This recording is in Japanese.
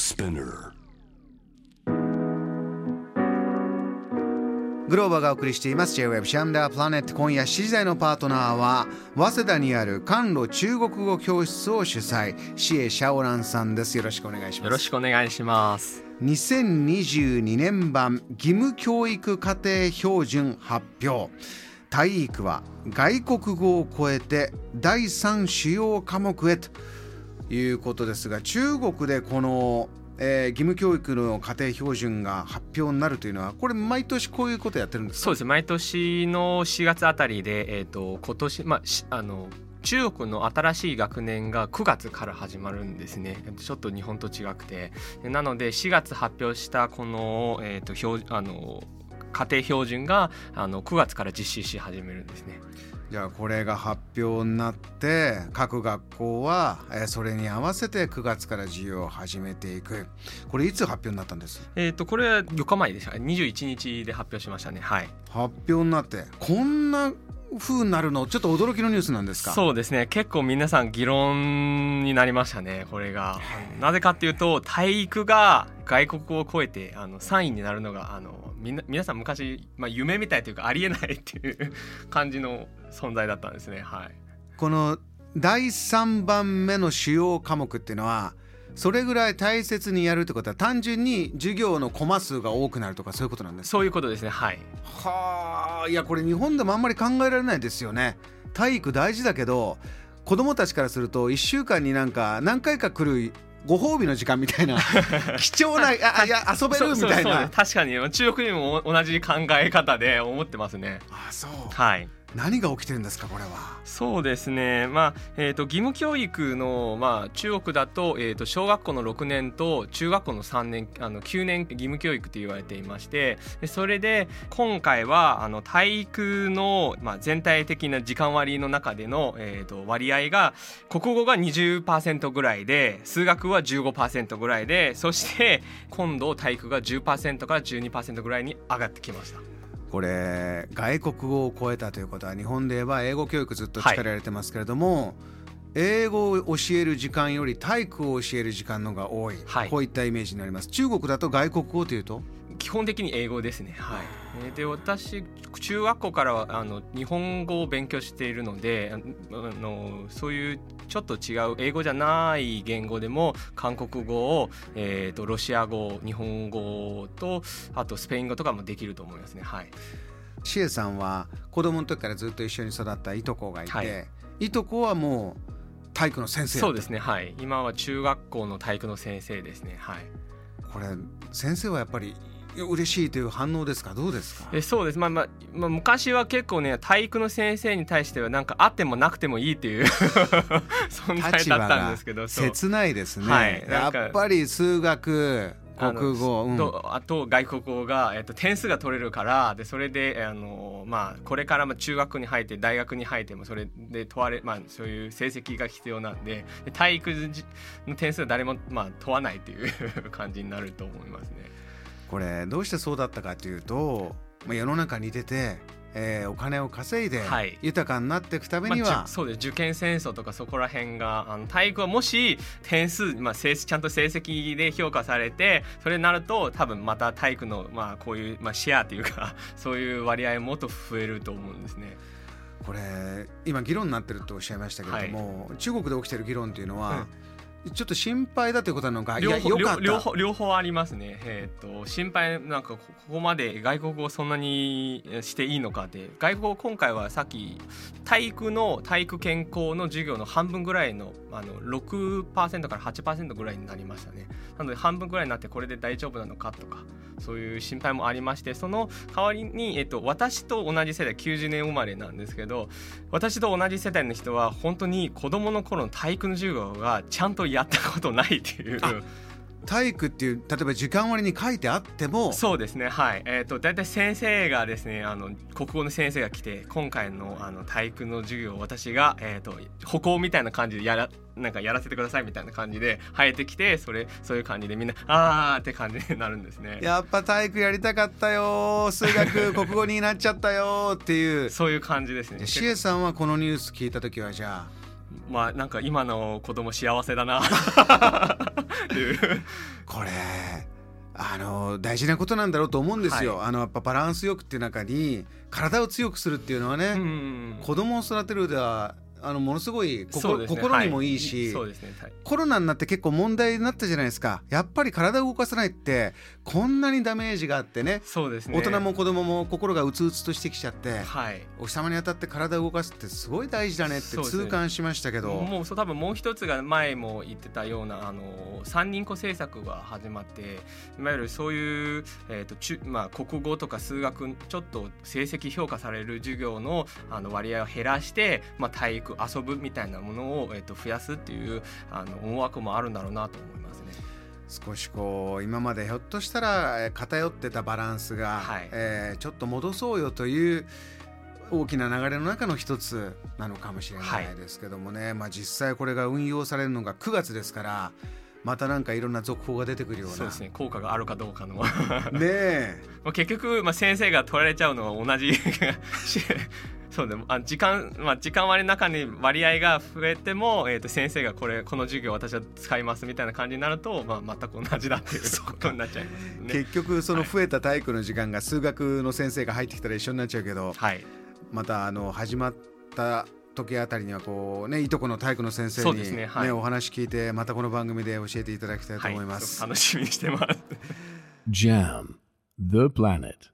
Spinner. グローバーがお送りしています。J-Web シャムダープラネット今夜7時台のパートナーは早稲田にある甘露中国語教室を主催。シエ・シャオランさんです。よろしくお願いします。よろしくお願いします。2022年版義務教育課程標準発表。体育は外国語を超えて第3主要科目へということですが中国でこの、えー義務教育の家庭標準が発表になるというのはこれ毎年こういうことやってるんですそうです。毎年の4月あたりで、えー、と今年、まあ、あの中国の新しい学年が9月から始まるんですね。ちょっと日本と違くて。なので4月発表したこの,、えー、と標あの家庭標準があの9月から実施し始めるんですね。じゃあこれが発表になって各学校はえーそれに合わせて9月から授業を始めていく。これいつ発表になったんです？えっ、とこれは4日前でした。21日で発表しましたね。はい。発表になってこんな風になるのちょっと驚きのニュースなんですか？そうですね。結構皆さん議論になりましたねこれが。なぜかっていうと体育が外国語を超えてあの3位になるのがあのみんな皆さん昔、まあ、夢みたいというかありえないっていう感じの存在だったんですね。はい。この第3番目の主要科目っていうのはそれぐらい大切にやるってことは単純に授業のコマ数が多くなるとかそういうことなんですかそういうことですね。はい。はあいやこれ日本でもあんまり考えられないですよね。体育大事だけど子供たちからすると1週間になんか何回か来るご褒美の時間みたいな 貴重なああいや遊べるみたいな。確かに中国にも同じ考え方で思ってますね。あそう。はい何が起きてるんですかこれはそうですね、まあえー、と義務教育の、まあ、中国だと,、えー、と小学校の6年と中学校の3年あの9年義務教育と言われていましてそれで今回はあの体育の、まあ、全体的な時間割の中での、えー、と割合が国語が20%ぐらいで数学は15%ぐらいでそして今度体育が10%から12%ぐらいに上がってきました。これ外国語を超えたということは日本で言えば英語教育ずっと力入れてますけれども、英語を教える時間より体育を教える時間の方が多い、はい。こういったイメージになります。中国だと外国語というと？基本的に英語ですね。はい。えーで私中学校からはあの日本語を勉強しているので、ああのそういうちょっと違う英語じゃない言語でも韓国語をえーとロシア語、日本語とあとスペイン語とかもできると思いますね。はい。シエさんは子供の時からずっと一緒に育ったいとこがいて、はいい、とこはもう体育の先生そうですね。はい。今は中学校の体育の先生ですね。はい。これ先生はやっぱり嬉しいという反応ですか？どうですか？えそうです、まあまあまあ、昔は結構ね体育の先生に対してはなんかあってもなくてもいいっていう 存在だったんですけど切ないですね、はい。やっぱり数学国語、うん。とあと外国語が、えっと、点数が取れるからでそれでえあの、まあ、これからまあ中学に入って大学に入ってもそれで問われ、まあ、そういう成績が必要なんでで体育の点数は誰も、まあ、問わないっていう 感じになると思いますね。これどうしてそうだったかというと、まあ、世の中に出て、えーお金を稼いではい。豊かになっていくためまあには、じゅそうです。受験戦争とかそこら辺があの体育はもし点数、まあ、成ちゃんと成績で評価されてそれになると多分また体育の、まあ、こういう、まあ、シェアというか そういう割合もっと増えると思うんですね。これ今議論になってるとおっしゃいましたけれども、中国で起きてる議論っていうのは、ちょっと心配だということなのか？い両方両両方両方ありますね、えー、と心配なんかこここまで外国語をそんなにしていいのかって外国語今回はさっき体育の体育健康の授業の半分ぐらいのあの6%から8%ぐらいになりましたねなので半分ぐらいになってこれで大丈夫なのかとかそういう心配もありましてその代わりに、えっと、私と同じ世代90年生まれなんですけど私と同じ世代の人は本当に子供の頃の体育の授業がちゃんとやったことないっていう。あ体育っていう例えば時間割に書いてあってもそうですねはい。えっ、と大体先生がですねあの国語の先生が来て今回のあの体育の授業を私がえっ、と歩行みたいな感じでやらなんかやらせてくださいみたいな感じで生えてきてそれそういう感じでみんなあーって感じになるんですね。やっぱ体育やりたかったよ数学 国語になっちゃったよっていう。そういう感じですね。シエさんはこのニュース聞いた時はじゃあまあなんか今の子供幸せだな。っていうこれあの大事なことなんだろうと思うんですよ、はい。あのやっぱバランスよくっていう中に体を強くするっていうのはね、うん。子供を育てるではあのものすごい心,、ね。心にもいいし、はい。そうですね。はい。コロナになって結構問題になったじゃないですか。やっぱり体を動かさないってこんなにダメージがあってね。そうですね。大人も子供も心がうつうつとしてきちゃってはい。お日様に当たって体を動かすってすごい大事だねって痛感しましたけど、もうそう多分もう一つが前も言ってたようなあの三人子政策が始まっていわゆるそういう、えーと中まあ、国語とか数学ちょっと成績評価される授業のあの割合を減らして、まあ、体育遊ぶみたいなものを、えー、と増やすっていうあの思惑もあるんだろうなと思いますね。少しこう今までひょっとしたらえー偏ってたバランスが、はい。えーちょっと戻そうよという大きな流れの中の一つなのかもしれないですけどもね、まあ、実際これが運用されるのが9月ですからまたなんかいろんな続報が出てくるような。そうですね。効果があるかどうかの。ねえ。まあ結局、まあ、先生が取られちゃうのは同じ。そうでもあ時間、まあ、時間割の中に割合が増えても、えー、と先生がこれこの授業私は使いますみたいな感じになると、まあ、全く同じだっていう ことになっちゃいますね。結局その増えた体育の時間が数学の先生が入ってきたら一緒になっちゃうけどはい、またあの始まった時あたりにはこうねいとこの体育の先生にねねはいお話聞いてまたこの番組で教えていただきたいとはい思います。すごく楽しみにしてます。Jam, the planet.